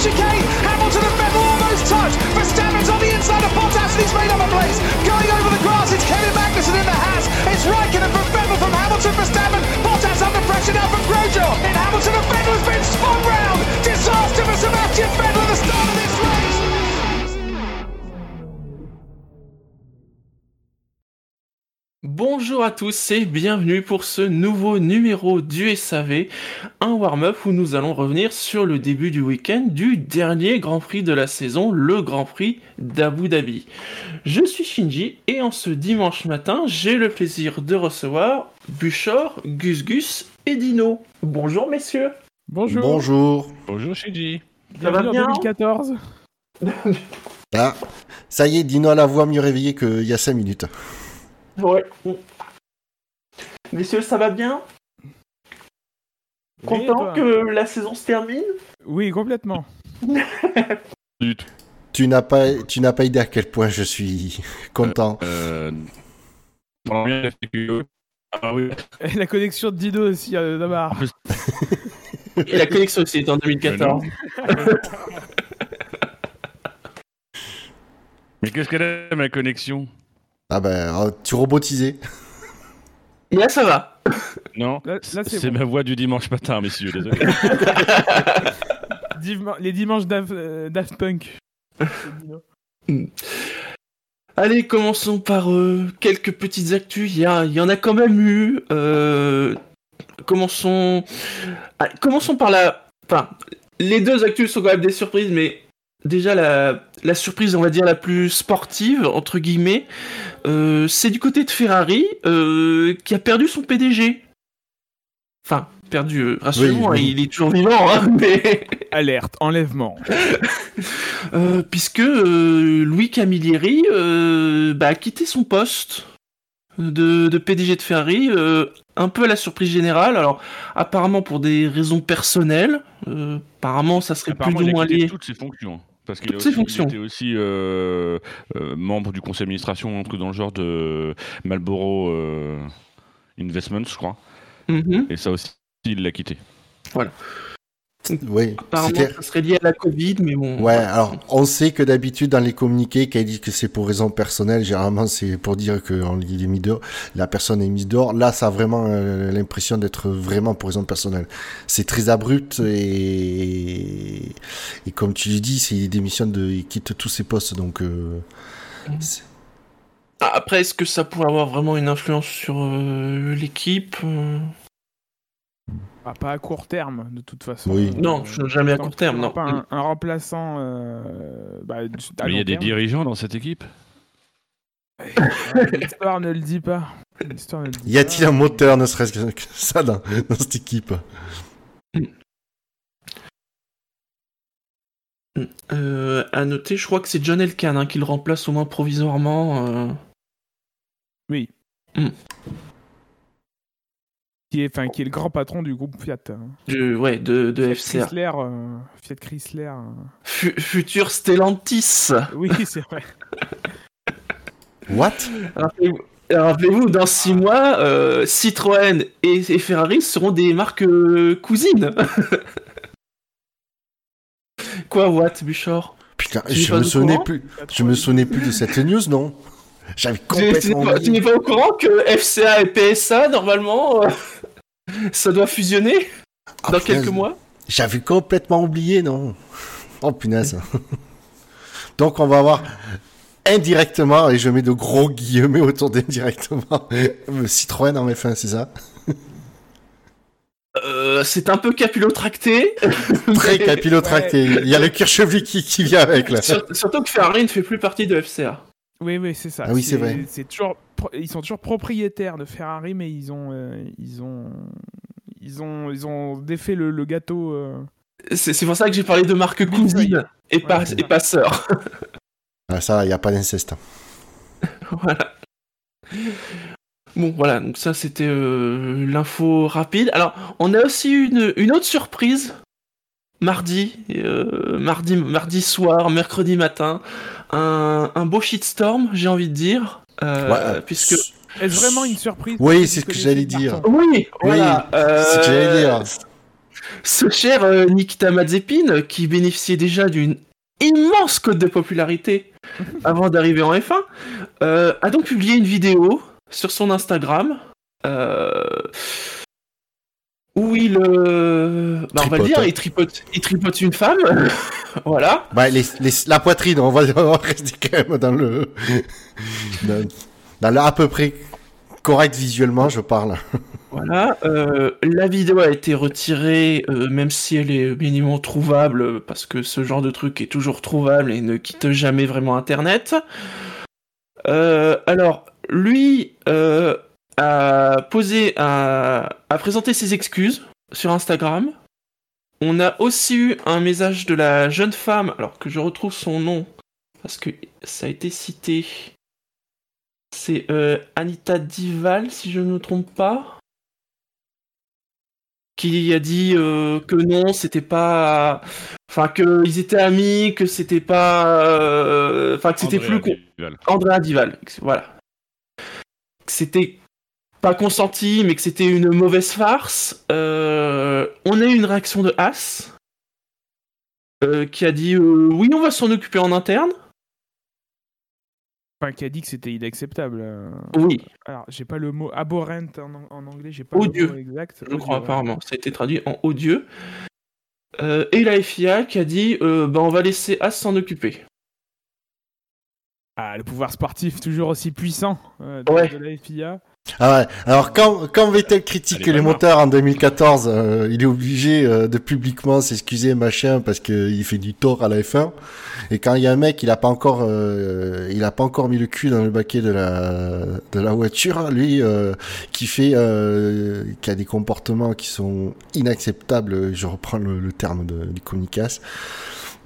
chicane. Hamilton and Vettel almost touch. Verstappen's on the inside of Bottas and he's made up a place. Going over the grass, it's Kevin Magnussen in the Haas. It's Raikkonen from Vettel from Hamilton for Verstappen. Bottas under pressure now from Grosjean. And Hamilton and Vettel has been spun round. Disaster for Sebastian Vettel. Bonjour à tous et bienvenue pour ce nouveau numéro du SAV, un warm-up où nous allons revenir sur le début du week-end du dernier Grand Prix de la saison, le Grand Prix d'Abu Dhabi. Je suis Shinji et en ce dimanche matin, j'ai le plaisir de recevoir Buchor, Gus Gus et Dino. Bonjour messieurs. Bonjour. Bonjour. Bonjour Shinji. Ça va bien en 2014. Ah, ça y est, Dino a la voix mieux réveillée qu'il y a 5 minutes. Ouais. Messieurs, ça va bien? Content toi? que la saison se termine? Oui, complètement. Tu n'as pas, tu n'as pas idée à quel point je suis content. Euh... que- Ah oui. Et la connexion de Dido aussi, euh, d'abord. Et la connexion aussi est en 2014. Mais qu'est-ce qu'elle a, ma connexion? Ah ben, oh, tu robotisais. Là, ça va. Non c'est bon. ma voix du dimanche matin, messieurs, désolé. Dima- Les dimanches Daft, euh, Daft Punk. Allez, commençons par euh, quelques petites actus. Il y, a- il y en a quand même eu. euh, commençons. ah, commençons par la. Enfin, les deux actus sont quand même des surprises, mais déjà la, la surprise, on va dire la plus sportive entre guillemets, euh, c'est du côté de Ferrari euh, qui a perdu son PDG. Enfin, perdu. euh, Rassurez-moi, Oui, oui. il est toujours vivant, hein, mais. Alerte, enlèvement. Euh, puisque euh, Louis Camilleri euh, bah, a quitté son poste de, de PDG de Ferrari, euh, un peu à la surprise générale. Alors, apparemment pour des raisons personnelles, euh, apparemment ça serait Apparemment, plus ou moins lié. toutes ses fonctions. Parce qu'il était aussi euh, euh, membre du conseil d'administration, un truc dans le genre de Marlboro euh, Investments, je crois. Mhm. Et ça aussi, il l'a quitté. Oui, Apparemment ça serait lié à la Covid, mais bon. Ouais, alors on sait que d'habitude dans les communiqués, quand il dit que c'est pour raison personnelle, généralement c'est pour dire que est mis dehors, la personne est mise dehors. Là, ça a vraiment euh, l'impression d'être vraiment pour raison personnelle. C'est très abrupt et et comme tu le dis, c'est il démissionne de, il quitte tous ses postes, donc. euh, c'est- Ah, Après, est-ce que ça pourrait avoir vraiment une influence sur euh, l'équipe Euh, Ah, pas à court terme, de toute façon. Oui. Non, je- jamais à court terme, non. Pas un, un remplaçant. euh, bah, du- à Mais il y a des terme. dirigeants dans cette équipe L'histoire ne le dit pas. L'histoire ne le dit Y a-t-il un moteur, ne serait-ce que ça, dans, dans cette équipe? Euh, à noter, je crois que c'est John Elkann hein, qui le remplace au moins provisoirement. euh. Qui est, enfin, qui est le grand patron du groupe Fiat. hein. de, ouais, de, de Fiat FCA. Chrysler. euh, Fiat Chrysler. euh. Fu- futur Stellantis. Oui, c'est vrai. What? Rappelez-vous, rappelez-vous, dans six mois, euh, Citroën et, et Ferrari seront des marques euh, cousines. Quoi, what, Buchor? Putain, Tu je pas me au souvenais courant? plus. Je me souvenais plus de cette news, non? J'avais Tu tu n'es pas, au courant que FCA et PSA, normalement, euh, ça doit fusionner Ah, dans punaise. quelques mois J'avais complètement oublié, non Oh punaise. Donc on va voir indirectement, et je mets de gros guillemets autour d'indirectement, Citroën en F1, c'est ça? Euh, C'est un peu capillotracté. Très capillotracté. Il y a le chevelu qui, qui vient avec, là. Sur- Surtout que Ferrari ne fait plus partie de FCA. Oui, oui, c'est ça. Ah oui, c'est vrai. C'est toujours, ils sont toujours propriétaires de Ferrari, mais ils ont, euh, ils ont, ils ont, ils ont défait le, le gâteau. euh. C'est c'est pour ça que j'ai parlé de marque cousine et pas, Ouais, c'est et ça. pas sœur. Ah, ça, il n'y a pas d'inceste. voilà. Bon, voilà, donc ça c'était euh, l'info rapide. Alors, on a aussi une, une autre surprise. Mardi, euh, mardi, mardi soir, mercredi matin, un, un beau shitstorm, j'ai envie de dire. euh, Ouais, puisque. Est-ce vraiment une surprise Oui, c'est ce que j'allais dire. Oui, voilà. c'est ce que j'allais dire. Ce cher euh, Nikita Mazepin, qui bénéficiait déjà d'une immense cote de popularité avant d'arriver en F1, euh, a donc publié une vidéo sur son Instagram euh, où il, euh, bah, on va le dire, il tripote, il tripote une femme, voilà. Bah, les, les- la poitrine, on va, on va rester quand même dans le, dans, dans le à peu près Correct visuellement, je parle. Voilà, euh, la vidéo a été retirée, euh, même si elle est minimum trouvable, parce que ce genre de truc est toujours trouvable et ne quitte jamais vraiment Internet. Euh, alors, lui a posé, a, a présenté ses excuses sur Instagram. On a aussi eu un message de la jeune femme, alors que je retrouve son nom, parce que ça a été cité. C'est euh, Anita Dival, si je ne me trompe pas qui a dit euh, que non, c'était pas, enfin qu'ils étaient amis, que c'était pas, euh, enfin que c'était plus con- Dival. Andrea Dival, voilà, c'était pas consenti, mais que c'était une mauvaise farce. Euh, on a eu une réaction de As euh, qui a dit euh, oui, on va s'en occuper en interne. Enfin, qui a dit que c'était inacceptable. euh. Oui, Alors, j'ai pas le mot abhorrent en, an- en anglais, j'ai pas Odieux. le mot exact. je crois apparemment, ça a été traduit en odieux. Et la FIA qui a dit bah, on va laisser As s'en occuper. Ah, le pouvoir sportif toujours aussi puissant de, Ouais. de la FIA. Ah ouais. Alors quand, quand Vettel critique Allez, les moteurs en 2014, euh, il est obligé euh, de publiquement s'excuser machin parce qu'il fait du tort à la F1. Et quand il y a un mec, il a pas encore, euh, il a pas encore mis le cul dans le baquet de la de la voiture, lui euh, qui fait, euh, qui a des comportements qui sont inacceptables. Je reprends le, le terme de, du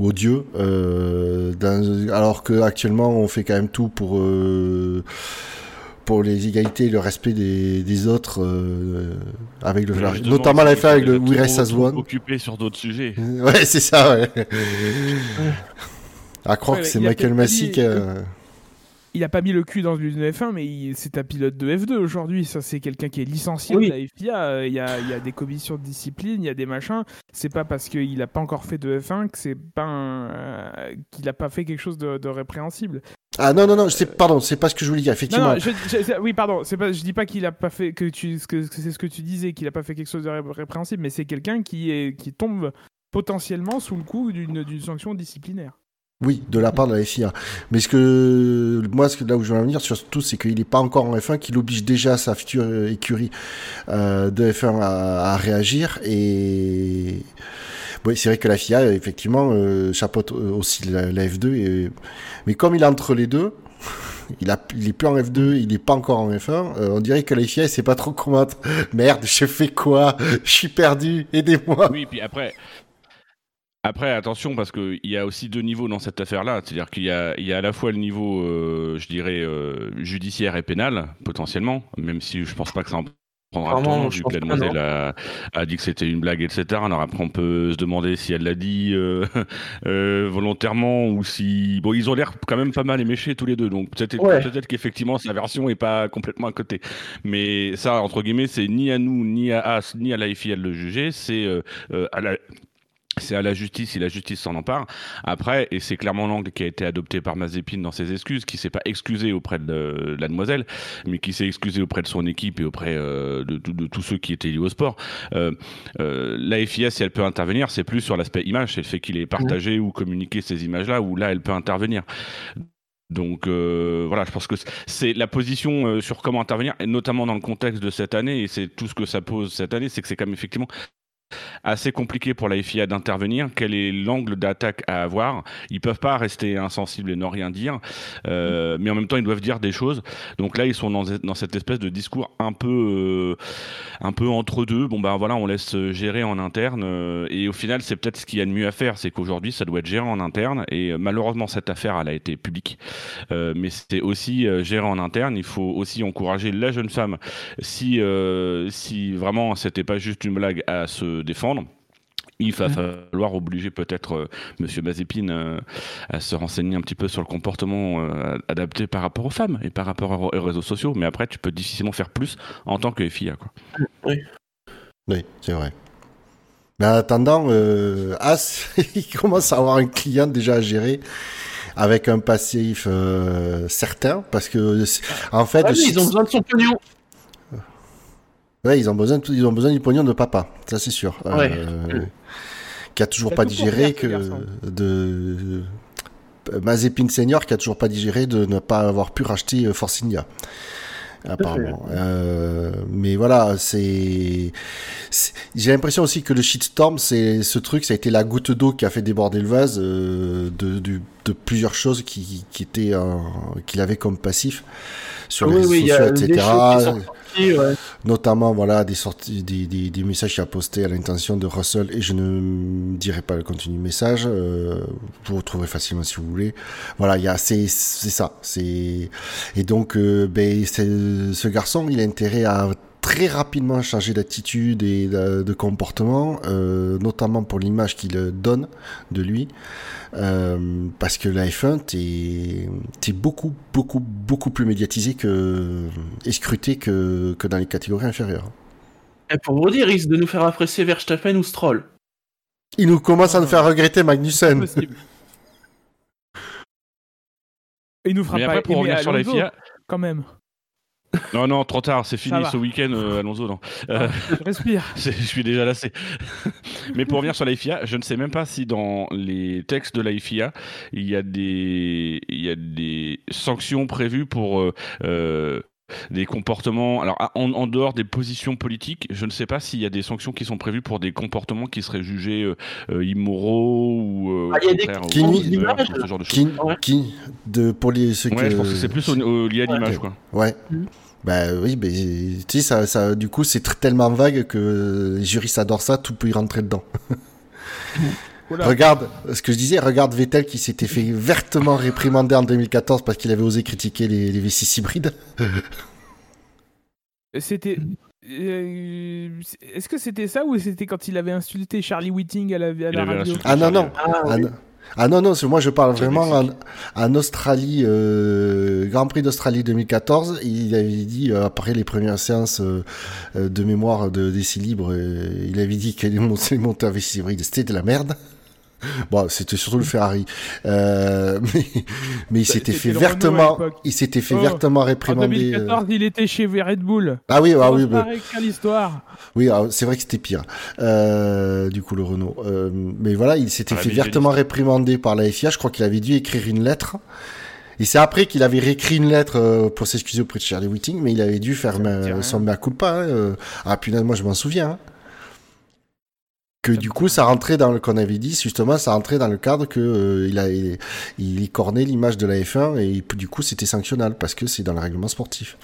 odieux. Euh, dans- alors que actuellement, on fait quand même tout pour euh, pour les égalités et le respect des, des autres, euh, avec le, justement, notamment la c'est fin avec le We Race trop- as One. Occupé sur d'autres sujets. Ouais, c'est ça, ouais. À croire Ouais, que c'est Michael dit- qui a... Il a pas mis le cul dans une F1, mais il- c'est un pilote de F2 aujourd'hui. Ça, c'est quelqu'un qui est licencié Oui. de la FIA. Euh, Il y, a, il y a des commissions de discipline, il y a des machins. C'est pas parce qu'il a pas encore fait de F1 que c'est pas un- euh, qu'il a pas fait quelque chose de, de répréhensible. Ah non, non, non, sais, pardon, c'est pas ce que je voulais dire, effectivement. non, je- je- je- oui, pardon. C'est pas, je dis pas qu'il a pas fait que tu, ce que, que c'est ce que tu disais, qu'il a pas fait quelque chose de ré- répréhensible, mais c'est quelqu'un qui est qui tombe potentiellement sous le coup d'une d'une sanction disciplinaire. Oui, de la part de la FIA. Mais ce que moi, ce que là où je veux en venir surtout, c'est qu'il n'est pas encore en F1, qu'il oblige déjà sa future euh, écurie euh, de F1 à, à réagir. Et oui, c'est vrai que la FIA, effectivement, euh, chapeaute euh, aussi la, la F2. Et... Mais comme il est entre les deux, il, a, est plus en F2, il n'est pas encore en F1. euh, on dirait que la FIA, elle sait pas trop comment. Merde, je fais quoi? Je suis perdu. Aidez-moi. Oui, puis après. Après, attention, parce qu'il y a aussi deux niveaux dans cette affaire-là. C'est-à-dire qu'il y a, à la fois le niveau, euh, je dirais, judiciaire et pénal, potentiellement, même si je pense pas que ça en prendra un Clairement, tournant, je vu pense que la pas, demoiselle a, a dit que c'était une blague, etc. Alors après, on peut se demander si elle l'a dit euh, euh, volontairement ou si... Bon, ils ont l'air quand même pas mal éméchés tous les deux, donc peut-être Ouais. qu'effectivement, sa version est pas complètement à côté. Mais ça, entre guillemets, c'est ni à nous, ni à As, ni à la FIA de le juger, c'est euh, à la... C'est à la justice, si la justice s'en empare. Après, et c'est clairement l'angle qui a été adopté par Mazepin dans ses excuses, qui s'est pas excusé auprès de, de la demoiselle, mais qui s'est excusé auprès de son équipe et auprès euh, de, de- de tous ceux qui étaient liés au sport. Euh, euh, la FIA, si elle peut intervenir, c'est plus sur l'aspect image, c'est le fait qu'il ait partagé ou communiqué ces images-là, où là, elle peut intervenir. Donc euh, voilà, je pense que c'est la position euh, sur comment intervenir, et notamment dans le contexte de cette année, et c'est tout ce que ça pose cette année, c'est que c'est quand même effectivement assez compliqué pour la FIA d'intervenir. Quel est l'angle d'attaque à avoir? Ils peuvent pas rester insensibles et ne rien dire, euh, mais en même temps ils doivent dire des choses. Donc là ils sont dans, cette espèce de discours un peu, euh, un peu entre deux. Bon ben voilà, on laisse gérer en interne. euh, et au final c'est peut-être ce qu'il y a de mieux à faire, c'est qu'aujourd'hui ça doit être géré en interne. Et malheureusement cette affaire elle a été publique, mais c'est aussi géré en interne. Il faut aussi encourager la jeune femme si, si vraiment c'était pas juste une blague à se défendre. Il va falloir obliger peut-être euh, Monsieur Mazepin euh, à se renseigner un petit peu sur le comportement euh, adapté par rapport aux femmes et par rapport aux, aux réseaux sociaux. Mais après, tu peux difficilement faire plus en tant que FIA. Quoi. Oui, c'est vrai. Mais en attendant, euh, As, il commence à avoir un client déjà à gérer avec un passif euh, certain parce que en fait, Ah, ils ont besoin de son pognon. Ouais, ils ont besoin, de- ils ont besoin du pognon de papa, ça c'est sûr. Ouais. Euh, qui a toujours pas digéré faire, que de Mazepin senior qui a toujours pas digéré de ne pas avoir pu racheter euh, Force India. apparemment. Euh, mais voilà, c'est. J'ai l'impression aussi que le shitstorm, c'est ce truc, ça a été la goutte d'eau qui a fait déborder le vase euh, de, de, de plusieurs choses qui, qui étaient euh, qu'il avait comme passif sur les Oui, réseaux oui, il y a sociaux, etc. Notamment, voilà, des sorties, des, des, des messages qu'il a postés à l'intention de Russell, et je ne dirai pas le contenu du message, euh, vous retrouverez facilement si vous voulez. Voilà, il y a, c'est, c'est ça, c'est, et donc, euh, ben, ce garçon, il a intérêt à très rapidement changer d'attitude et de, de comportement, euh, notamment pour l'image qu'il donne de lui. Euh, parce que la F1, t'es, beaucoup, beaucoup, beaucoup plus médiatisé que, et scruté que, que dans les catégories inférieures. Et pour vous dire, il risque de nous faire apprécier Verstappen ou Stroll. Il nous commence à nous faire regretter Magnussen. Il nous fera Mais pas après, pour revenir sur la FIA, quand même. Non, non, trop tard, c'est fini ce week-end, euh, Alonso. Non. Euh, Je respire. Je suis déjà lassé. Mais pour revenir sur la FIA, je ne sais même pas si dans les textes de la FIA, il y a des, il y a des sanctions prévues pour euh, euh, des comportements. Alors, en, en dehors des positions politiques, je ne sais pas s'il y a des sanctions qui sont prévues pour des comportements qui seraient jugés euh, immoraux ou euh, Ah, il y a au des contraire, qui ce genre de choses. Qui, Ouais. qui, de, pour les, Ouais, que- je pense que c'est plus au- au- lié à Ouais. l'image, quoi. Ouais. Mhm. Bah oui, mais tu sais, ça, ça, du coup, c'est tellement vague que les juristes adorent ça, tout peut y rentrer dedans. Regarde, ce que je disais, regarde Vettel qui s'était fait vertement réprimander en 2014 parce qu'il avait osé critiquer les, les V6 hybrides. C'était. euh, Est-ce que c'était ça ou c'était quand il avait insulté Charlie Whiting à la, à la radio? Ah non, non. Ah, Ah, oui. non. Ah non, non, c'est moi je parle vraiment en, en Australie, euh, Grand Prix d'Australie 2014, il avait dit, euh, après les premières séances euh, euh, de mémoire de d'essai libre, euh, il avait dit que les les monteurs V6 hybrides c'était de la merde. Bon, c'était surtout le Ferrari. Euh, mais, mais il Bah, s'était c'était fait vertement, il s'était fait Oh, vertement En réprimander. euh. 2014, il était chez Red Bull. Ah oui, ah oui, Oh, bah, pareil, quelle histoire. oui, ah, c'est vrai que c'était pire. Euh, du coup, le Renault. Euh, mais voilà, il s'était Ah, fait vertement réprimander par la FIA. Je crois qu'il avait dû écrire une lettre. Et c'est après qu'il avait réécrit une lettre euh, pour s'excuser auprès de Charlie Whiting, mais il avait dû faire son mea culpa. Hein, euh. Ah punaise, moi je m'en souviens. hein. Que du coup, ça rentrait dans le qu'on avait dit, justement, ça rentrait dans le cadre que euh, il a il, il cornait l'image de la F1 et du coup c'était sanctionnable parce que c'est dans le règlement sportif.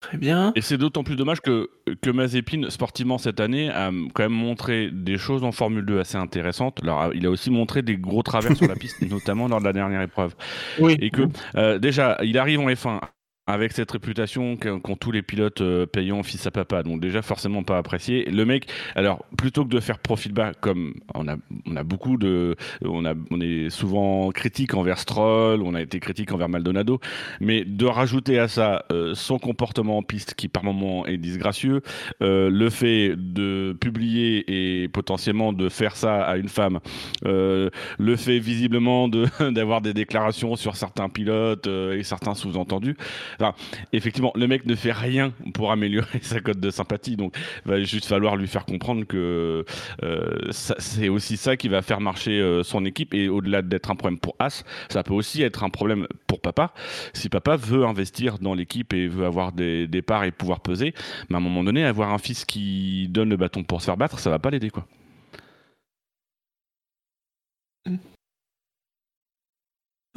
Très bien. Et c'est d'autant plus dommage que, que Mazepin, sportivement cette année, a quand même montré des choses en Formule 2 assez intéressantes. Alors, il a aussi montré des gros travers sur la piste, notamment lors de la dernière épreuve. Oui. Et que, euh, déjà, il arrive en F1 avec cette réputation qu'ont tous les pilotes euh, payants fils à papa, donc déjà forcément pas apprécié. Le mec, alors plutôt que de faire profil bas, comme on a, on a beaucoup de, on a, on est souvent critique envers Stroll, on a été critique envers Maldonado, mais de rajouter à ça euh, son comportement en piste qui par moment est disgracieux, euh, le fait de publier et potentiellement de faire ça à une femme, euh, le fait visiblement de d'avoir des déclarations sur certains pilotes euh, et certains sous-entendus. Enfin, effectivement, le mec ne fait rien pour améliorer sa cote de sympathie, donc il va juste falloir lui faire comprendre que euh, c'est aussi ça qui va faire marcher euh, son équipe et au-delà d'être un problème pour As, ça peut aussi être un problème pour papa. Si papa veut investir dans l'équipe et veut avoir des, des parts et pouvoir peser, mais à un moment donné, avoir un fils qui donne le bâton pour se faire battre, ça va pas l'aider quoi.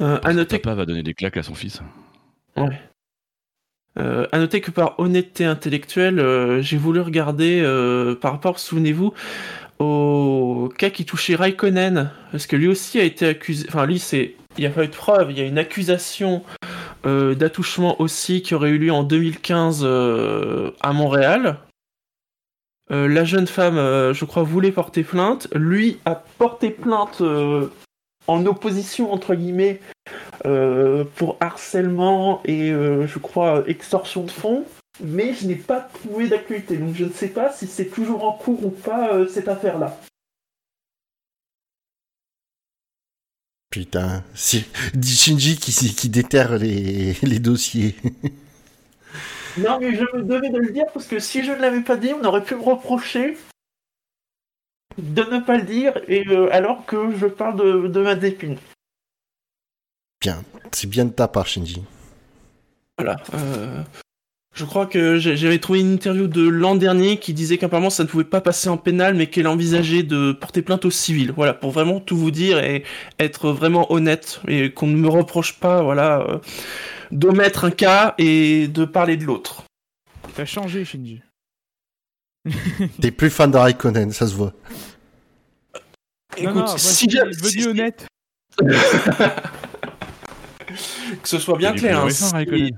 Euh, à noter Papa va donner des claques à son fils. Euh, à noter que par honnêteté intellectuelle, euh, j'ai voulu regarder euh, par rapport, souvenez-vous, au cas qui touchait Raikkonen, parce que lui aussi a été accusé. Enfin, lui, c'est, il n'y a pas eu de preuve, il y a une accusation euh, d'attouchement aussi qui aurait eu lieu en 2015 euh, à Montréal. Euh, la jeune femme, je crois, voulait porter plainte. Lui a porté plainte en opposition entre guillemets euh, pour harcèlement et euh, je crois extorsion de fonds, mais je n'ai pas trouvé d'actualité, donc je ne sais pas si c'est toujours en cours ou pas euh, cette affaire-là. Putain, c'est Shinji qui, qui déterre les, les dossiers. Non, mais je me devais de le dire parce que si je ne l'avais pas dit, on aurait pu me reprocher de ne pas le dire et euh, alors que je parle de, de ma dépine. Bien, c'est bien de ta part, Shinji. Voilà. euh, je crois que j'avais trouvé une interview de l'an dernier qui disait qu'apparemment ça ne pouvait pas passer en pénal, mais qu'elle envisageait de porter plainte au civil. Voilà, pour vraiment tout vous dire et être vraiment honnête et qu'on ne me reproche pas, voilà, euh, d'omettre un cas et de parler de l'autre. T'as changé, Shinji. T'es plus fan de Raikkonen, ça se voit. non, non, Écoute, moi, si je suis jamais- devenu si- honnête. que ce soit bien clair. hein, si-.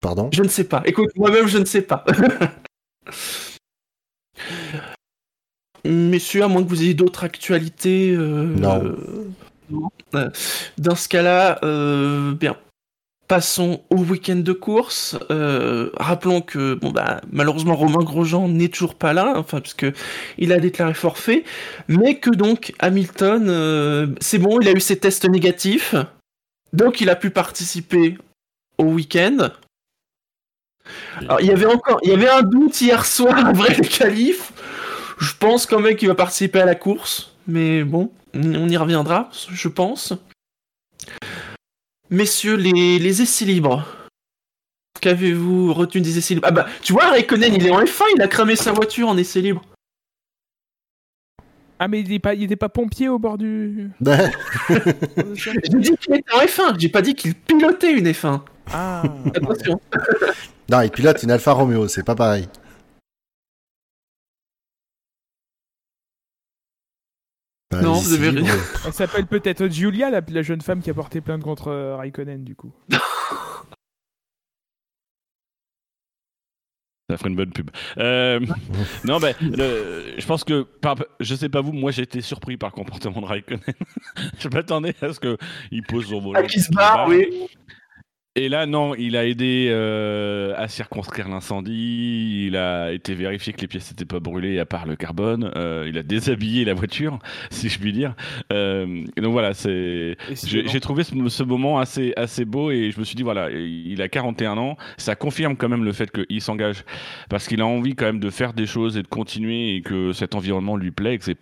Pardon? Je ne sais pas. Écoute, moi-même, je ne sais pas. Messieurs, à moins que vous ayez d'autres actualités. euh, Non. euh, non. Euh, dans ce cas-là, euh, bien. Passons au week-end de course. Euh, rappelons que bon bah malheureusement Romain Grosjean n'est toujours pas là, enfin puisque il a déclaré forfait, mais que donc Hamilton, euh, c'est bon, il a eu ses tests négatifs, donc il a pu participer au week-end. Alors, il y avait encore, il y avait un doute hier soir après le qualif. Je pense quand même qu'il va participer à la course, mais bon, on y reviendra, je pense. Messieurs, les, les essais libres. Qu'avez-vous retenu des essais libres? Ah bah, tu vois, Raikkonen, il est en F1, il a cramé sa voiture en essai libre. Ah, mais il était pas, il était pas pompier au bord du. J'ai dit qu'il était en F1, j'ai pas dit qu'il pilotait une F1. Ah, Attention. non, il pilote une Alfa Romeo, c'est pas pareil. Bah, Non, vous avez elle s'appelle peut-être Julia, la, la jeune femme qui a porté plainte contre euh, Raikkonen, du coup. Ça ferait une bonne pub. Euh, non, ben, le- je pense que, par, je sais pas vous, moi j'ai été surpris par le comportement de Raikkonen. je m'attendais à ce qu'il pose son volant. Ah, qui se barre, oui. Et là, non, il a aidé euh, à circonscrire l'incendie. Il a été vérifié que les pièces n'étaient pas brûlées à part le carbone. Euh, il a déshabillé la voiture, si je puis dire. Euh, et donc voilà, c'est. J'ai trouvé ce, ce moment assez, assez beau et je me suis dit, voilà, il a 41 ans, ça confirme quand même le fait qu'il s'engage parce qu'il a envie quand même de faire des choses et de continuer et que cet environnement lui plaît. et que c'est-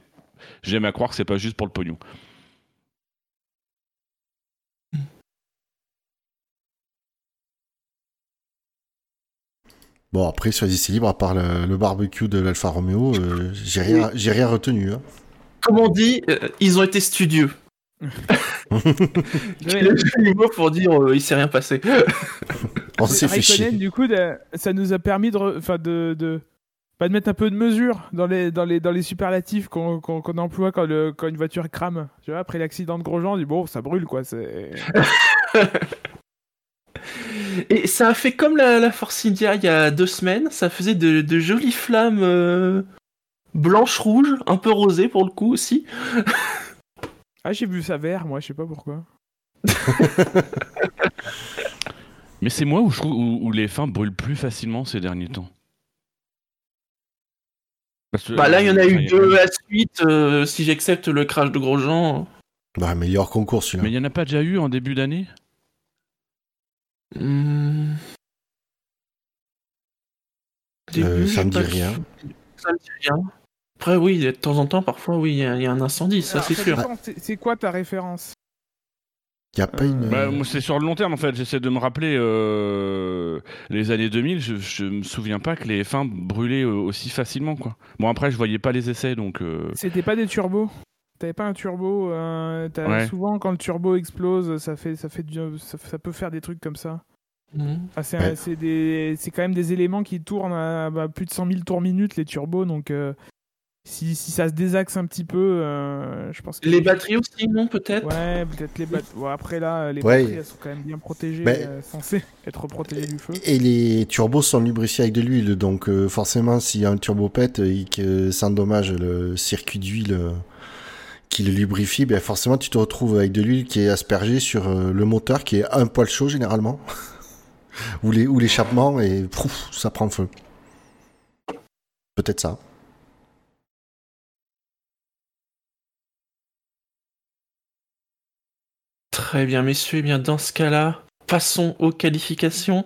J'aime à croire que c'est pas juste pour le pognon. Bon, après, sur les essais libres, à part le, le barbecue de l'Alfa Romeo, euh, j'ai rien, j'ai rien retenu. Hein. Comme on dit, euh, ils ont été studieux. Le joli mot pour dire euh, il s'est rien passé. On s'est fait chier. du coup, de- ça nous a permis de, re- de, de, bah, de mettre un peu de mesure dans les, dans les, dans les superlatifs qu'on qu'on- qu'on emploie quand, le, quand une voiture crame. Tu vois, après l'accident de Grosjean, on dit bon, ça brûle quoi. Et ça a fait comme la, la Force India il y a deux semaines, ça faisait de, de jolies flammes euh, blanches-rouges, un peu rosées pour le coup aussi. Ah, j'ai vu ça vert, moi, je sais pas pourquoi. Mais c'est moi où je trouve où, où les fins brûlent plus facilement ces derniers temps. Parce que- Bah là il y en a eu Enfin, deux à suite, euh, si j'accepte le crash de Grosjean. Bah, meilleur concours Mais celui-là. il n'y en a pas déjà eu en début d'année? Hmm. Euh, Début, ça me dit rien. Ça me dit rien. Après oui, de temps en temps, parfois oui, il y, a- y un incendie, ça c'est sûr. c'est- quoi ta référence? Il a pas une. Bah, moi, c'est sur le long terme en fait. J'essaie de me rappeler euh, les années 2000. Je, je me souviens pas que les fins brûlaient euh, aussi facilement quoi. Bon après je voyais pas les essais donc. euh, C'était pas des turbos? T'avais pas un turbo euh, Ouais. Souvent, quand le turbo explose, ça, fait, ça, fait du- ça, ça peut faire des trucs comme ça. Hmm. Ah, c'est Ouais. quand même des éléments qui tournent à bah, plus de 100 000 tours minute, les turbos. Donc, euh, si, si ça se désaxe un petit peu, euh, je pense que. Les batteries aussi, non peut-être? Ouais, peut-être les batteries. Bon, après, là, les Ouais. batteries, elles sont quand même bien protégées, Mais- euh, censées être protégées du feu. Et les turbos sont lubrifiés avec de l'huile, donc euh, forcément, s'il y a un turbo pète et que ça endommage le circuit d'huile euh, qui le lubrifie, ben forcément, tu te retrouves avec de l'huile qui est aspergée sur euh, le moteur, qui est un poil chaud généralement, ou l'échappement, et ça prend feu. Peut-être ça. Très bien, messieurs. Eh bien, dans ce cas-là, passons aux qualifications.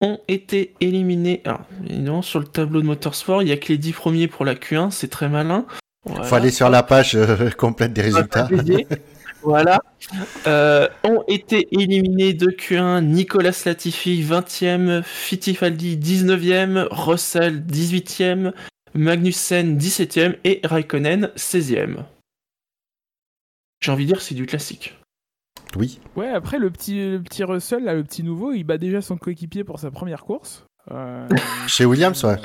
Ont été éliminés. Alors, évidemment, sur le tableau de Motorsport, il n'y a que les 10 premiers pour la Q1, c'est très malin. Voilà. Faut aller sur la page euh, complète des résultats. voilà. Euh, ont été éliminés de Q1 Nicolas Latifi 20e, Fittipaldi 19e, Russell 18e, Magnussen 17e et Raikkonen 16e. J'ai envie de dire c'est du classique. Oui. Ouais, après, le petit, le petit Russell, là, le petit nouveau, il bat déjà son coéquipier pour sa première course. Euh, Chez Williams, ouais.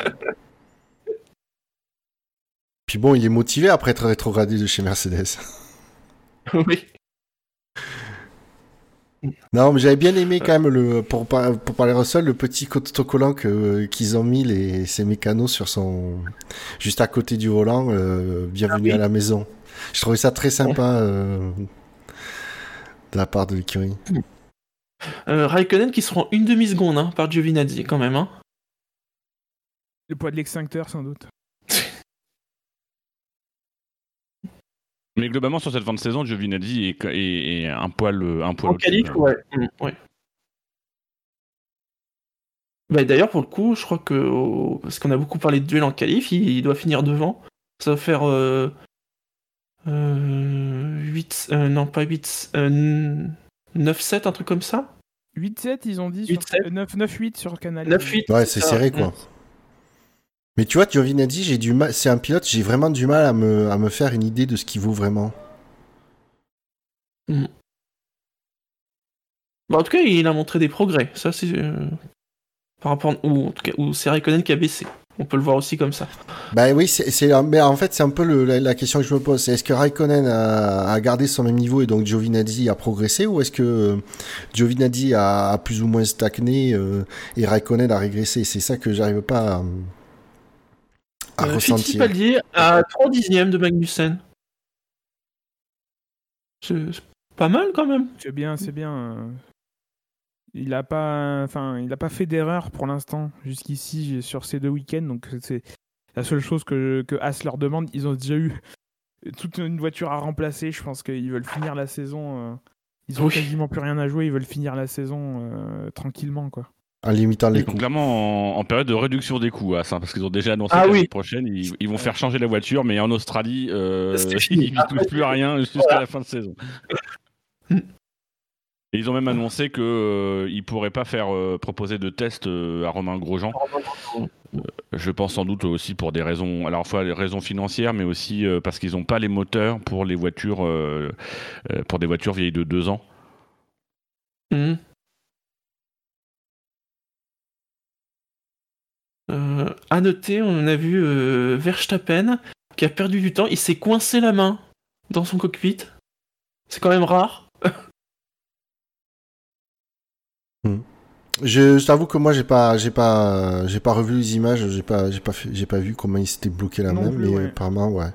Puis bon, il est motivé après être rétrogradé de chez Mercedes. oui. Non, mais j'avais bien aimé quand même, le, pour, par- pour parler Russell, le petit autocollant que, qu'ils ont mis les, ces mécanos sur son, juste à côté du volant, euh, bienvenue Ah oui. à la maison. Je trouvais ça très sympa, euh, de la part de l'écurie. Euh, Raikkonen qui se rend une demi-seconde hein, par Giovinazzi quand même. Hein. le poids de l'extincteur, sans doute. Mais globalement, sur cette fin de saison, Giovinazzi est, est, est un poil, un poil En qualif, ouais. Mm, ouais. Bah, D'ailleurs, pour le coup, je crois que. Parce qu'on a beaucoup parlé de duel en qualif, il, il doit finir devant. Ça va faire. Euh... euh, 8. euh, non, pas 8. euh, 9-7, un truc comme ça 8-7, ils ont dit. sur- 8-7. euh, 9-9-8 sur Canal. 9-8. Ouais, c'est serré, quoi. Mais tu vois, Giovinazzi, j'ai du mal, c'est un pilote, j'ai vraiment du mal à me, à me faire une idée de ce qu'il vaut vraiment. Bah, en tout cas, il a montré des progrès. Ça, c'est. euh, Par rapport. Ou en tout cas, ou c'est Raikkonen qui a baissé. On peut le voir aussi comme ça. Bah oui, c'est, c'est- mais en fait, c'est un peu le- la, la question que je me pose. C'est est-ce que Raikkonen a, a gardé son même niveau et donc Giovinazzi a progressé ou est-ce que euh, Giovinazzi a, a plus ou moins stagné euh, et Raikkonen a régressé? C'est ça que j'arrive pas à, à Euh, ressentir. Fittipaldi à 3 dixièmes de Magnussen. C'est pas mal quand même. C'est bien, c'est bien. euh. Il a pas, enfin, il a pas fait d'erreur pour l'instant jusqu'ici sur ces deux week-ends. Donc c'est la seule chose que, que As leur demande. Ils ont déjà eu toute une voiture à remplacer. Je pense qu'ils veulent finir la saison. euh, Ils ont Oui. quasiment plus rien à jouer. Ils veulent finir la saison euh, tranquillement, quoi. En limitant les Ils sont coûts. clairement en, en période de réduction des coûts, hein, parce qu'ils ont déjà annoncé Ah que oui. prochaine, ils, ils vont faire changer la voiture, mais en Australie, euh, ils ne touchent plus à rien jusqu'à la fin de saison. Et ils ont même annoncé qu'ils ne pourraient pas faire euh, proposer de tests euh, à Romain Grosjean. Je pense sans doute aussi pour des raisons, à la fois des raisons financières, mais aussi euh, parce qu'ils n'ont pas les moteurs pour les voitures, euh, euh, pour des voitures vieilles de deux ans. Mhm. Euh, à noter, on a vu euh, Verstappen qui a perdu du temps. Il s'est coincé la main dans son cockpit. C'est quand même rare. Je, je t'avoue que moi j'ai pas j'ai pas j'ai pas revu les images, j'ai pas j'ai pas j'ai pas vu comment il s'était bloqué la main, mais ouais. apparemment ouais.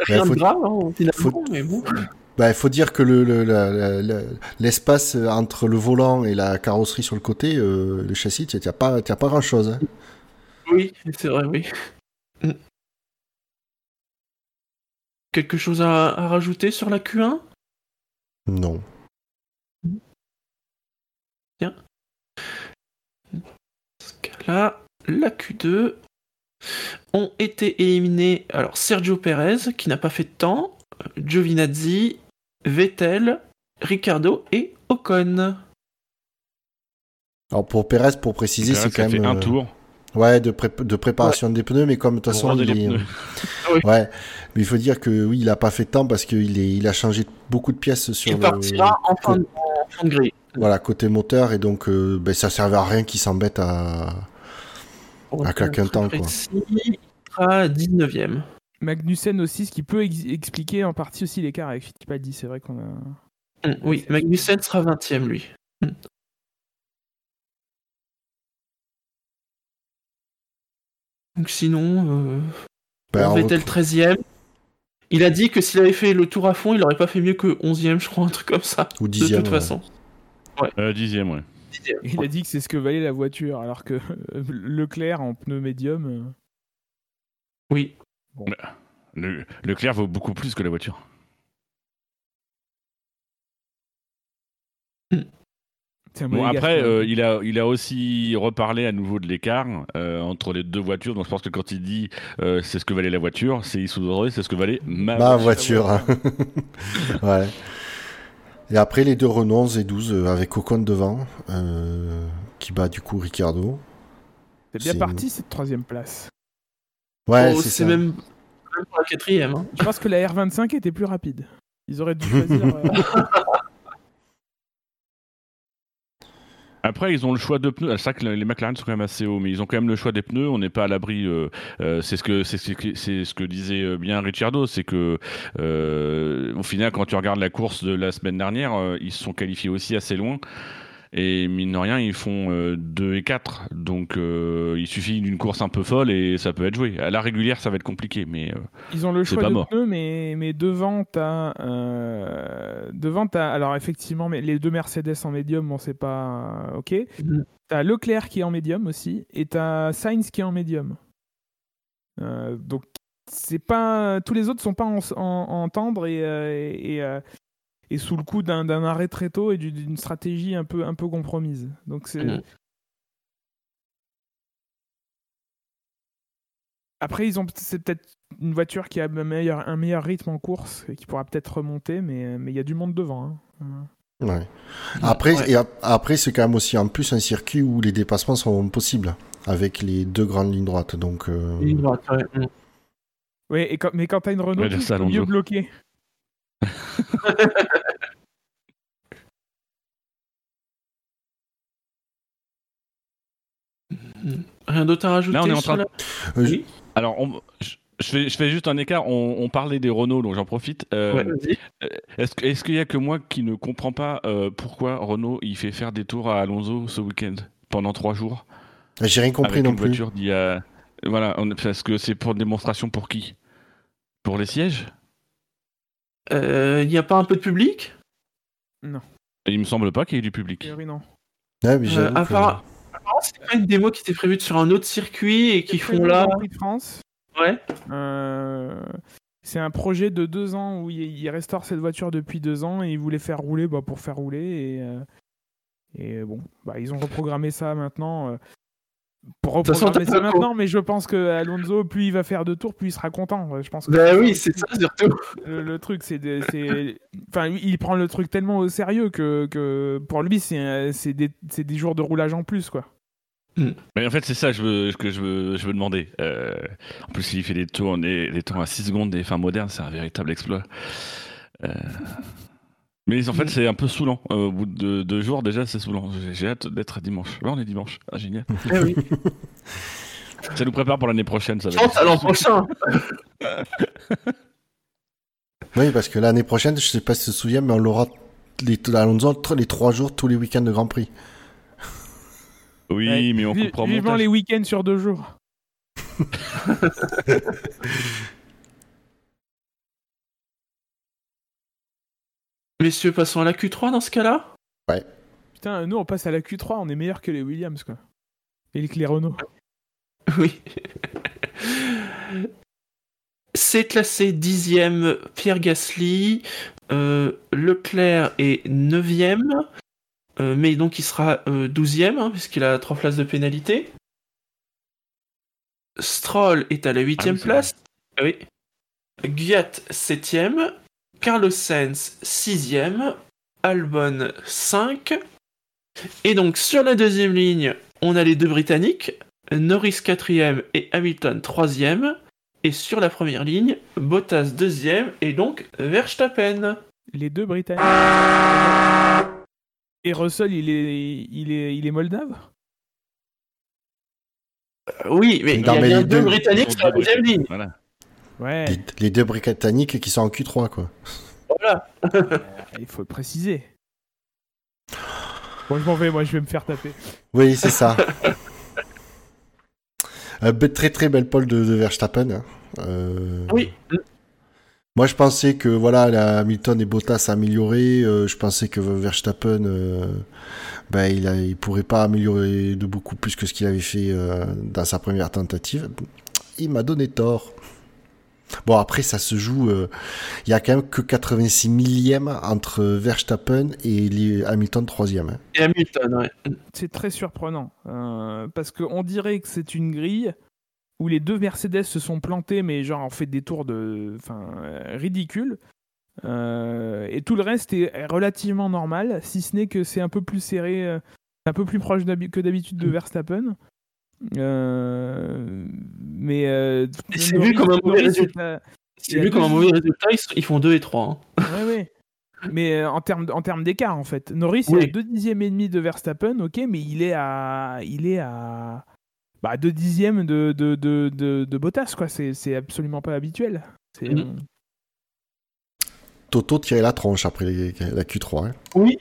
Rien faut- de grave, hein, faut- mais bon. Bah, il faut dire que le, le- l'espace entre le volant et la carrosserie sur le côté, euh, le châssis, il n'y a pas, y a pas grand chose. Oui, c'est vrai, oui. Mm. Quelque chose à, à rajouter sur la Q1 Non. Dans ce cas-là, la Q2 ont été éliminés. Alors Sergio Perez qui n'a pas fait de temps, Giovinazzi, Vettel, Ricardo et Ocon. Alors pour Perez, pour préciser, c'est ça quand fait même un euh, tour. Ouais de, pré- de préparation des pneus, mais comme de toute façon, il les est. Oui. ouais, mais il faut dire que oui, il a pas fait de temps parce qu'il est, il a changé beaucoup de pièces sur Il le, partira en fin, de, en fin de grille. voilà côté moteur et donc euh, ben, ça servait à rien qu'il s'embête à, À claquer un temps, quoi. sera 19ème. Magnussen aussi, ce qui peut ex- expliquer en partie aussi l'écart avec Fittipaldi. C'est vrai qu'on a. Mm, Oui, Magnussen sera 20ème lui. Donc sinon, euh, Ben, en Vettel retour- 13ème. Il a dit que s'il avait fait le tour à fond, il aurait pas fait mieux que 11ème, je crois, un truc comme ça. ou De dixième. toute ouais. façon. Euh, dixième, ouais. 10e, je Il a dit que c'est ce que valait la voiture, alors que euh, Leclerc en pneu médium. euh, Oui. Le, Leclerc vaut beaucoup plus que la voiture. Bon, après, euh, il, a, il a aussi reparlé à nouveau de l'écart euh, entre les deux voitures. Donc je pense que quand il dit euh, c'est ce que valait la voiture, c'est il sous-entendrait c'est ce que valait ma, Ma voiture. voiture. ouais. Et après, les deux Renault 11 et 12 euh, avec Ocon devant, euh, qui bat du coup Ricardo. C'est bien parti cette troisième place. Ouais, Oh, c'est même même pour la quatrième. hein. Je pense que la R25 était plus rapide. Ils auraient dû choisir. euh, Après, ils ont le choix de pneus. C'est vrai que les McLaren sont quand même assez hauts, mais ils ont quand même le choix des pneus. On n'est pas à l'abri. euh, euh, c'est ce que c'est ce que- c'est ce que disait euh, bien Ricciardo, c'est que euh, au final, quand tu regardes la course de la semaine dernière, euh, ils se sont qualifiés aussi assez loin. Et mine de rien, ils font 2 et 4. Donc euh, il suffit d'une course un peu folle et ça peut être joué. À la régulière, ça va être compliqué. Mais euh, Ils ont le choix pas de mort. pneus, mais, mais devant, t'as. euh, devant, t'as. Alors, effectivement, mais les deux Mercedes en médium, bon, c'est pas. euh, ok. Mhm. T'as Leclerc qui est en médium aussi, et t'as Sainz qui est en médium. Euh, donc, c'est pas. Tous les autres sont pas en, en- en tendre et, euh, euh, et sous le coup d'un arrêt très tôt et du- d'une stratégie un peu, un peu compromise. Donc, c'est. Mhm. Après, ils ont c'est peut-être une voiture qui a un meilleur, un meilleur rythme en course et qui pourra peut-être remonter, mais mais il y a du monde devant. hein. Ouais. Après, Ouais. et ap- après c'est quand même aussi en plus un circuit où les dépassements sont possibles avec les deux grandes lignes droites. Donc, euh, Ligne droite, ouais. Oui, et quand- mais quand t'as une Renault, tu mieux Alonso. Rien d'autre à rajouter Là, on est en sur train- euh, Oui. alors, on- je, fais, je fais juste un écart. On, on parlait des Renault, donc j'en profite. Euh, Ouais, vas-y. Est-ce qu'il y a que moi qui ne comprends pas euh, pourquoi Renault il fait faire des tours à Alonso ce week-end pendant trois jours? J'ai rien compris avec non une plus. voiture d'il y a- Voilà, on- parce que c'est pour démonstration pour qui? Pour les sièges? Euh, Il n'y a pas un peu de public? Et Il me semble pas qu'il y ait du public. non. Ouais, mais Euh, Apparemment, c'est pas une démo qui était prévue sur un autre circuit et qui font là. de France. Ouais. Euh, c'est un projet de deux ans où il, restaure cette voiture depuis deux ans et il voulait faire rouler bah, pour faire rouler. Et, euh, et bon, bah, ils ont reprogrammé ça maintenant. Pour toute façon, reprogrammer ça maintenant, mais je pense que Alonso, plus il va faire de tours, plus il sera content. Je pense que Bah oui, c'est ça surtout. le, le truc, c'est, enfin, il prend le truc tellement au sérieux que, que pour lui, c'est, des, c'est des jours de roulage en plus, quoi. Mais en fait, c'est ça je veux- que je veux, je veux demander. Euh, en plus, s'il fait des tours, des, des temps à 6 secondes des fins modernes, c'est un véritable exploit. Euh, Mais en fait, c'est un peu saoulant. Euh, au bout de deux jours, déjà, c'est saoulant. J'ai- J'ai hâte d'être dimanche. Là, on est dimanche. Ah, génial. Eh oui. Ça nous prépare pour l'année prochaine. Ça va être- à l'an prochain. Oui, parce que l'année prochaine, je sais pas si tu te souviens, mais on l'aura les, les trois jours, tous les week-ends de Grand Prix. Oui, Ouais. mais on comprend Vivement montage. les week-ends sur deux jours. Messieurs, passons à la Q3 dans ce cas-là? Putain, nous, on passe à la Q3, on est meilleur que les Williams, quoi. Et que les Renault. Oui. C'est classé dixième Pierre Gasly. Euh, Leclerc est neuvième. Euh, mais donc il sera euh, douzième, hein, puisqu'il a trois places de pénalité. Stroll est à la huitième Ah oui, c'est place. Oui. Guyat septième. Carlos Sainz sixième. Albon 5. Et donc sur la deuxième ligne, on a les deux Britanniques, Norris 4ème et Hamilton 3ème. Et sur la première ligne, Bottas 2ème et donc Verstappen. Les deux Britanniques. Et Russell, il est, il est, il est moldave? Oui, mais il y a mais bien les deux deux Britanniques sur la deuxième ligne. Voilà. Ouais, Les, les deux Britanniques qui sont en Q3, quoi. Voilà. il faut le préciser. Bon, je m'en vais, moi, je vais me faire taper. Oui, c'est ça. Euh, très très belle pole de, de Verstappen. hein. Euh, Oui. Moi, je pensais que voilà, la Hamilton et Bottas s'amélioraient. euh, je pensais que Verstappen, euh, ben, il, a, il pourrait pas améliorer de beaucoup plus que ce qu'il avait fait euh, dans sa première tentative. Il m'a donné tort. Bon, après, ça se joue. euh, Il y a quand même que 86 millièmes entre Verstappen et Hamilton troisième. hein. Et Hamilton, ouais. C'est très surprenant. euh, parce qu'on dirait que c'est une grille où les deux Mercedes se sont plantés, mais genre en fait des tours de, enfin, euh, ridicules. Euh, et tout le reste est relativement normal, si ce n'est que c'est un peu plus serré, euh, un peu plus proche que d'habitude de Verstappen. Euh, mais euh, c'est Norris- vu comme un mauvais résultat. est à- C'est vu comme un mauvais résultat, ils, font 2 et 3. Ouais, ouais. Mais euh, en termes en termes d'écart en fait, Norris Oui. est à 2 dixièmes et demi de Verstappen, ok, mais il est à il est à bah, 2 dixièmes de de, de, de, de Bottas quoi. C'est absolument pas habituel. C'est Mhm. euh, Toto tirait la tronche après les- la Q3. hein. Oui.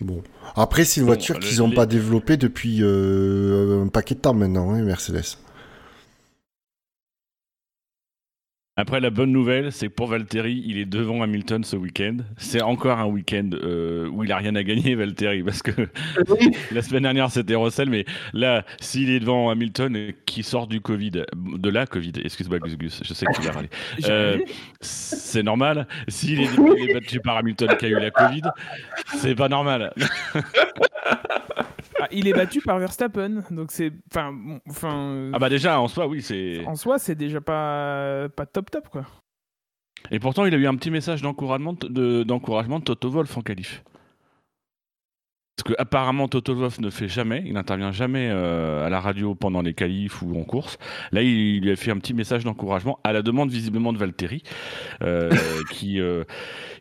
Bon. Après, c'est une voiture qu'ils n'ont les- pas développée depuis euh, un paquet de temps maintenant, hein, Mercedes. Après, la bonne nouvelle, c'est que pour Valtteri, il est devant Hamilton ce week-end. C'est encore un week-end euh, où il a rien à gagner, Valtteri, parce que Oui. la semaine dernière c'était Russell, mais là, s'il est devant Hamilton qui sort du Covid, de la Covid, excuse-moi Gus Gus, je sais que tu vas râler. Euh, c'est normal. S'il est, battu par Hamilton qui a eu la Covid, c'est pas normal. Ah, il est battu par Verstappen, donc c'est enfin Ah bah déjà, en soi, oui, c'est. en soi c'est déjà pas pas top top quoi. Et pourtant, il a eu un petit message d'encouragement de, d'encouragement de Toto Wolff en qualif. Parce que apparemment Toto Wolff ne fait jamais, il n'intervient jamais euh, à la radio pendant les qualifs ou en course. Là, il, lui a fait un petit message d'encouragement à la demande visiblement de Valtteri, euh, qui, euh,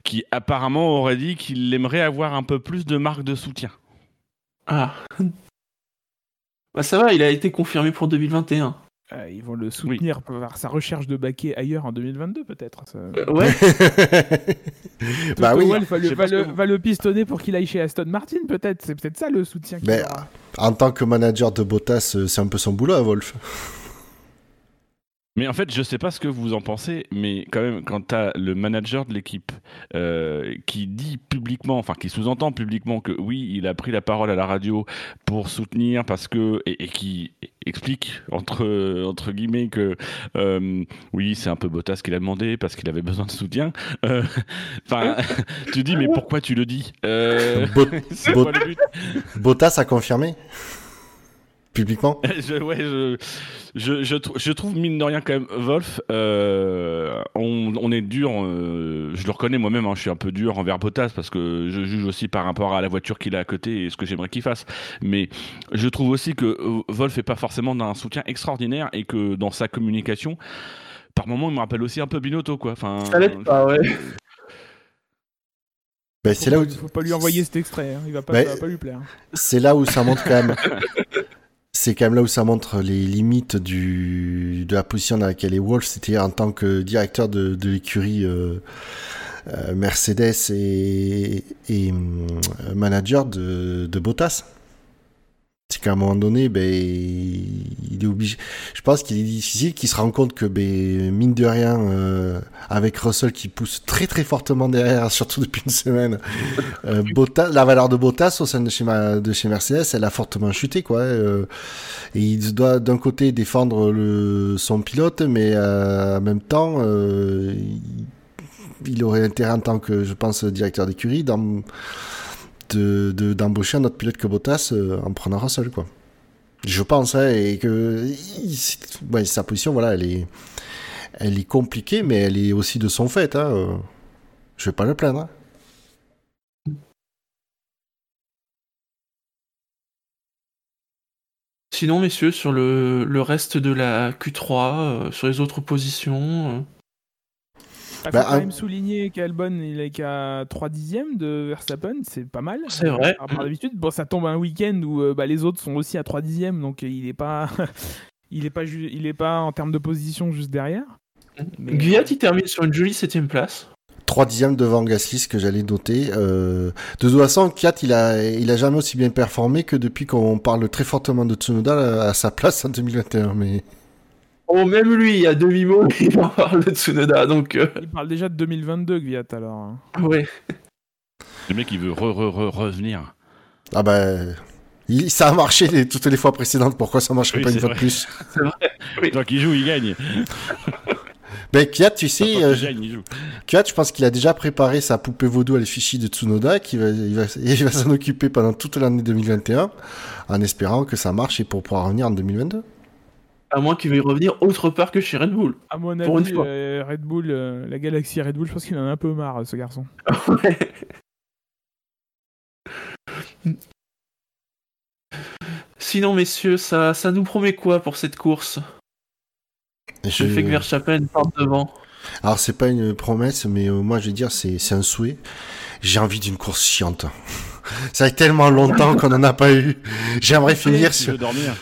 qui apparemment aurait dit qu'il aimerait avoir un peu plus de marques de soutien. Ah. Bah ça va, il a été confirmé pour 2021. Euh, ils vont le soutenir par sa recherche de baquet ailleurs en 2022 peut-être. ça. Euh, ouais. bah oui. Va, le, va le- va pistonner pour qu'il aille chez Aston Martin, peut-être. C'est peut-être ça le soutien qu'il Ben, aura. En tant que manager de Bottas, euh, c'est un peu son boulot à Wolf. Mais en fait, je sais pas ce que vous en pensez, mais quand même, quand tu as le manager de l'équipe euh, qui dit publiquement, enfin qui sous-entend publiquement que oui, il a pris la parole à la radio pour soutenir parce que et, et qui explique entre entre guillemets que euh, oui, c'est un peu Bottas qui l'a demandé parce qu'il avait besoin de soutien. Euh, Enfin, tu dis mais pourquoi tu le dis? Bot- le Bottas a confirmé Publiquement? Je, ouais, je, je, je, trou- je trouve mine de rien quand même Wolf, euh, on, on est dur, euh, je le reconnais moi-même, hein, je suis un peu dur envers Bottas parce que je juge aussi par rapport à la voiture qu'il a à côté et ce que j'aimerais qu'il fasse. Mais je trouve aussi que euh, Wolf est pas forcément d'un soutien extraordinaire et que dans sa communication, par moments, il me rappelle aussi un peu Binotto quoi. Enfin, Ça l'aide pas, ouais. Ben, Faut c'est là où faut pas lui envoyer cet extrait, hein. il va pas, ça va pas lui plaire. c'est là où ça montre quand même c'est quand même là où ça montre les limites du de la position dans laquelle est Wolf c'était en tant que directeur de, de l'écurie euh, euh, Mercedes et, et hum, manager de, de Bottas c'est qu'à un moment donné ben il est obligé je pense qu'il est difficile qu'il se rende compte que ben mine de rien euh, avec Russell qui pousse très très fortement derrière surtout depuis une semaine euh, Bottas, la valeur de Bottas au sein de chez, Ma- de chez Mercedes, elle a fortement chuté, quoi. euh, et il doit d'un côté défendre le, son pilote, mais euh, en même temps, euh, il, il aurait intérêt en tant que, je pense, directeur d'écurie, d'em- de, de- d'embaucher un autre pilote que Bottas euh, en prenant Russell, quoi. Je pense, hein, et que sa position, voilà, elle est, elle est compliquée, mais elle est aussi de son fait. Hein, euh, je vais pas le plaindre. hein. Sinon, messieurs, sur le, le reste de la Q3, euh, sur les autres positions. euh, Il Bah, faut quand un- même souligner qu'Albon il est qu'à 3 dixièmes de Verstappen, c'est pas mal. C'est vrai. Par d'habitude, bon, ça tombe un week-end où euh, bah, les autres sont aussi à 3 dixièmes, donc euh, il est pas, il est pas, ju- il est pas en termes de position juste derrière. Mais- Guyat, il termine sur une jolie septième place. 3 dixièmes devant Gasly, ce que j'allais noter. Euh, de toute façon, Kiat, il a, il a jamais aussi bien performé que depuis qu'on parle très fortement de Tsunoda à sa place en 2021. Mais Oh, même lui, à demi-mot, il en parle de Tsunoda, donc... euh, Il parle déjà de 2022, Gviat, alors. hein. ouais. le mec il veut re, re, re- revenir. ah bah, Il- ça a marché les- toutes les fois précédentes, pourquoi ça marcherait Oui, pas une fois de plus? C'est vrai. Tant qu'il joue, il gagne. Ben, Kiat, tu sais, euh, gagne, il joue. Kiat, je pense qu'il a déjà préparé sa poupée vaudou à l'effigie de Tsunoda, qui va, il va, il va s'en occuper pendant toute l'année 2021, en espérant que ça marche et pour pouvoir revenir en 2022. À moins qu'il veuille revenir autre part que chez Red Bull. À mon Pour une avis, fois. euh, Red Bull, euh, la galaxie Red Bull, je pense qu'il en a un peu marre, ce garçon. Sinon, messieurs, ça, ça nous promet quoi pour cette course? Je fais que Verstappen parte devant. Alors, c'est pas une promesse, mais euh, moi, je vais dire, c'est un souhait. J'ai envie d'une course chiante. Ça fait tellement longtemps qu'on en a pas eu. J'aimerais finir Tu sur. dormir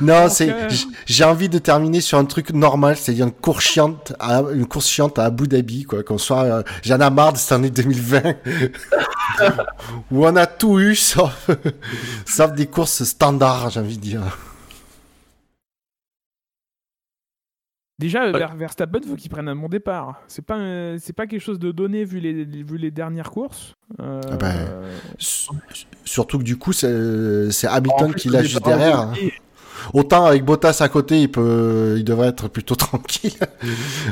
Non, c'est. J'ai envie de terminer sur un truc normal, c'est-à-dire une course chiante, à, une course chiante à Abu Dhabi, quoi. Qu'on soit. euh, J'en ai marre de cette année 2020 où on a tout eu sauf, sauf des courses standards, j'ai envie de dire. Déjà, Ouais. Ver- Verstappen, faut qu'il prenne un bon départ. C'est pas, c'est pas quelque chose de donné vu les, vu les dernières courses. Euh, Ah ben, S- Surtout que du coup, c'est c'est Hamilton En qui l'a juste derrière. hein. Autant avec Bottas à côté, il peut, il devrait être plutôt tranquille.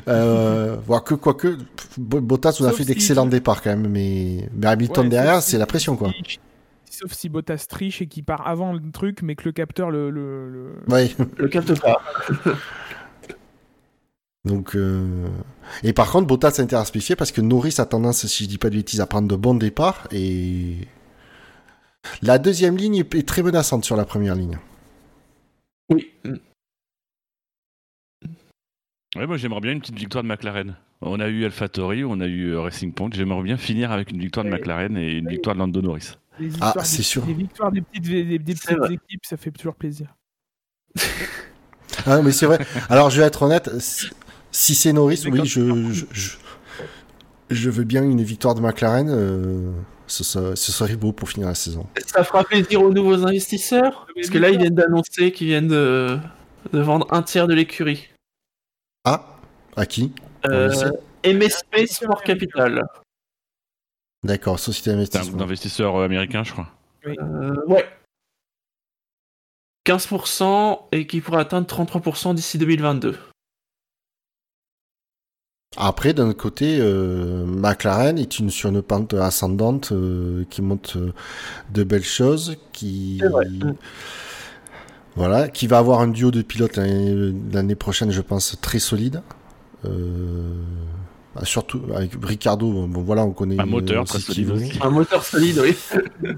euh, voire que, quoique, Bo- Bottas nous a fait si- d'excellents départs quand même, mais, mais Hamilton Ouais, derrière, si- c'est la pression, quoi. Sauf si Bottas triche et qu'il part avant le truc, mais que le capteur le. le, le- Ouais. Le capte pas. Donc, euh... et par contre, Bottas intérêt à parce que Norris a tendance, si je dis pas de bêtises, à prendre de bons départs et la deuxième ligne est très menaçante sur la première ligne. Oui. Ouais, moi j'aimerais bien une petite victoire de McLaren. On a eu AlphaTauri, on a eu euh, Racing Point. J'aimerais bien finir avec une victoire de. McLaren et une victoire de Lando Norris. les Ah, c'est sûr. Les victoires des petites, des, des C'est petites vrai. équipes, ça fait toujours plaisir. Ah, mais c'est vrai. Alors, je vais être honnête. Si- c'est Norris, oui, je, je, je, je veux bien une victoire de McLaren. euh, ce, serait, ce serait beau pour finir la saison. Ça fera plaisir aux nouveaux investisseurs. Parce que là, ils viennent d'annoncer qu'ils viennent de... de vendre un tiers de l'écurie. Ah, à qui? Euh. MSP Sport Capital. D'accord, société d'investissement. groupe d'investisseurs euh, américains, je crois. Euh, ouais. 15% et qui pourrait atteindre 33% d'ici 2022. Après, d'un côté, euh, McLaren est une, sur une pente ascendante euh, qui monte euh, de belles choses, qui vrai. voilà, qui va avoir un duo de pilotes l'année prochaine, je pense, très solide. Euh, bah, surtout avec Ricardo, bon voilà, on connaît. Un moteur euh, très solide aussi. Un moteur solide, oui.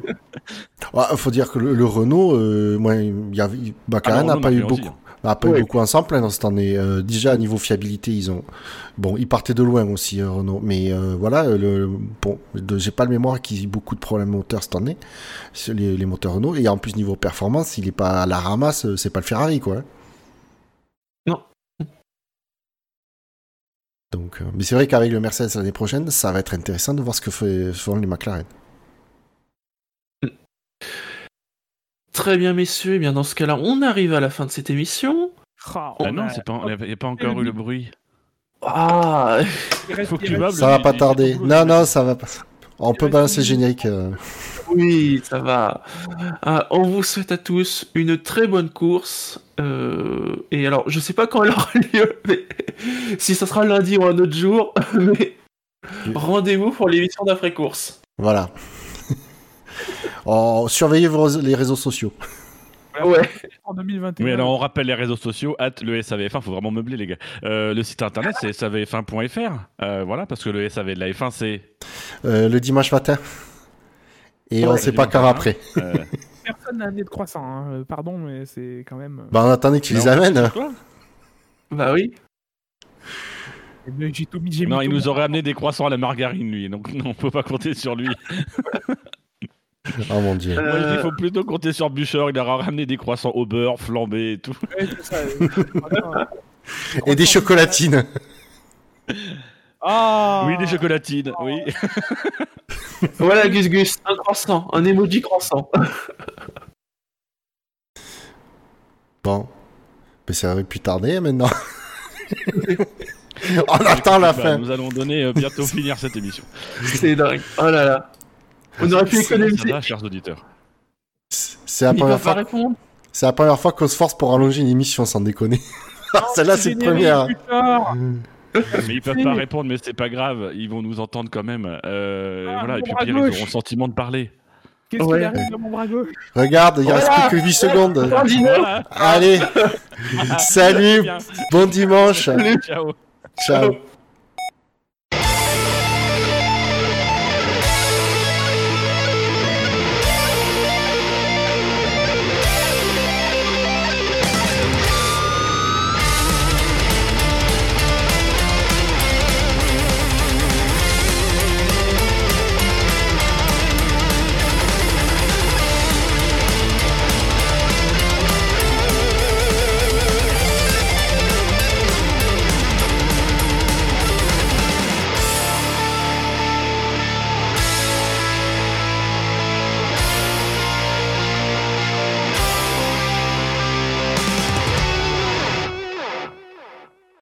Ouais, faut dire que le, le Renault, euh, moi, il y avait, McLaren Ah, n'a pas eu beaucoup. hein. Eu Ouais. beaucoup en sans plein dans cette année. Euh, déjà, à niveau fiabilité, ils ont. Bon, ils partaient de loin aussi, euh, Renault. Mais euh, voilà, le... bon, j'ai pas le mémoire qu'ils aient beaucoup de problèmes moteurs cette année, les, les moteurs Renault. Et en plus, niveau performance, il est pas à la ramasse, euh, c'est pas le Ferrari, quoi. Non. Donc, euh, mais c'est vrai qu'avec le Mercedes l'année prochaine, ça va être intéressant de voir ce que fait, feront les McLaren. Très bien, messieurs. Et bien, dans ce cas-là, on arrive à la fin de cette émission. Ah, Ah on non, a- c'est pas, il n'y a pas encore eu le bruit. Ah, il faut que tu. Ça va pas tarder. Non, non, ça va pas. On peut balancer le générique. euh. oui, ça va. Ah, on vous souhaite à tous une très bonne course. Euh, et alors, je sais pas quand elle aura lieu, mais si ça sera lundi ou un autre jour, mais rendez-vous pour l'émission d'après-course. Voilà. Oh, surveillez vos, les réseaux sociaux. Ouais. En 2021. Oui, alors on rappelle les réseaux sociaux, at le SAVF1, faut vraiment meubler les gars. Euh, le site internet c'est savf1.fr, euh, voilà, parce que le SAV de la F1 c'est... Euh, le dimanche matin. Et Ouais, on sait le pas quand après. euh, Personne n'a amené de croissant. hein. Pardon, mais c'est quand même. Bah, on attendait que tu les. Quoi Bah oui. J'ai tout mis. j'ai Non, il nous aurait amené des croissants à la margarine lui, donc non, on peut pas compter sur lui. Oh mon dieu. Moi Euh, il faut plutôt compter sur Bûcher, il aura ramené des croissants au beurre, flambés et tout. Ouais, c'est ça, euh. Et des chocolatines. Ah Oui, des chocolatines, oui. Voilà, Gus Gus, un croissant, un emoji croissant. Bon. Mais ça aurait pu tarder hein, maintenant. on attend la Bah, fin. Nous allons donner euh, bientôt finir cette émission. C'est dingue. Oh là là. On aurait pu économiser. chers auditeurs. C'est la, première fois- c'est la première fois qu'on se force pour allonger une émission, sans déconner. Celle-là, c'est une première. Mais ils peuvent pas répondre, mais c'est pas grave, ils vont nous entendre quand même. Euh, Ah, voilà, et puis ils auront le sentiment de parler. Qu'est-ce Ouais. qu'il arrive dans mon bras gauche Regarde, il reste plus que 8 secondes. Voilà. Allez, salut, Bien. bon dimanche. Ciao. Ciao.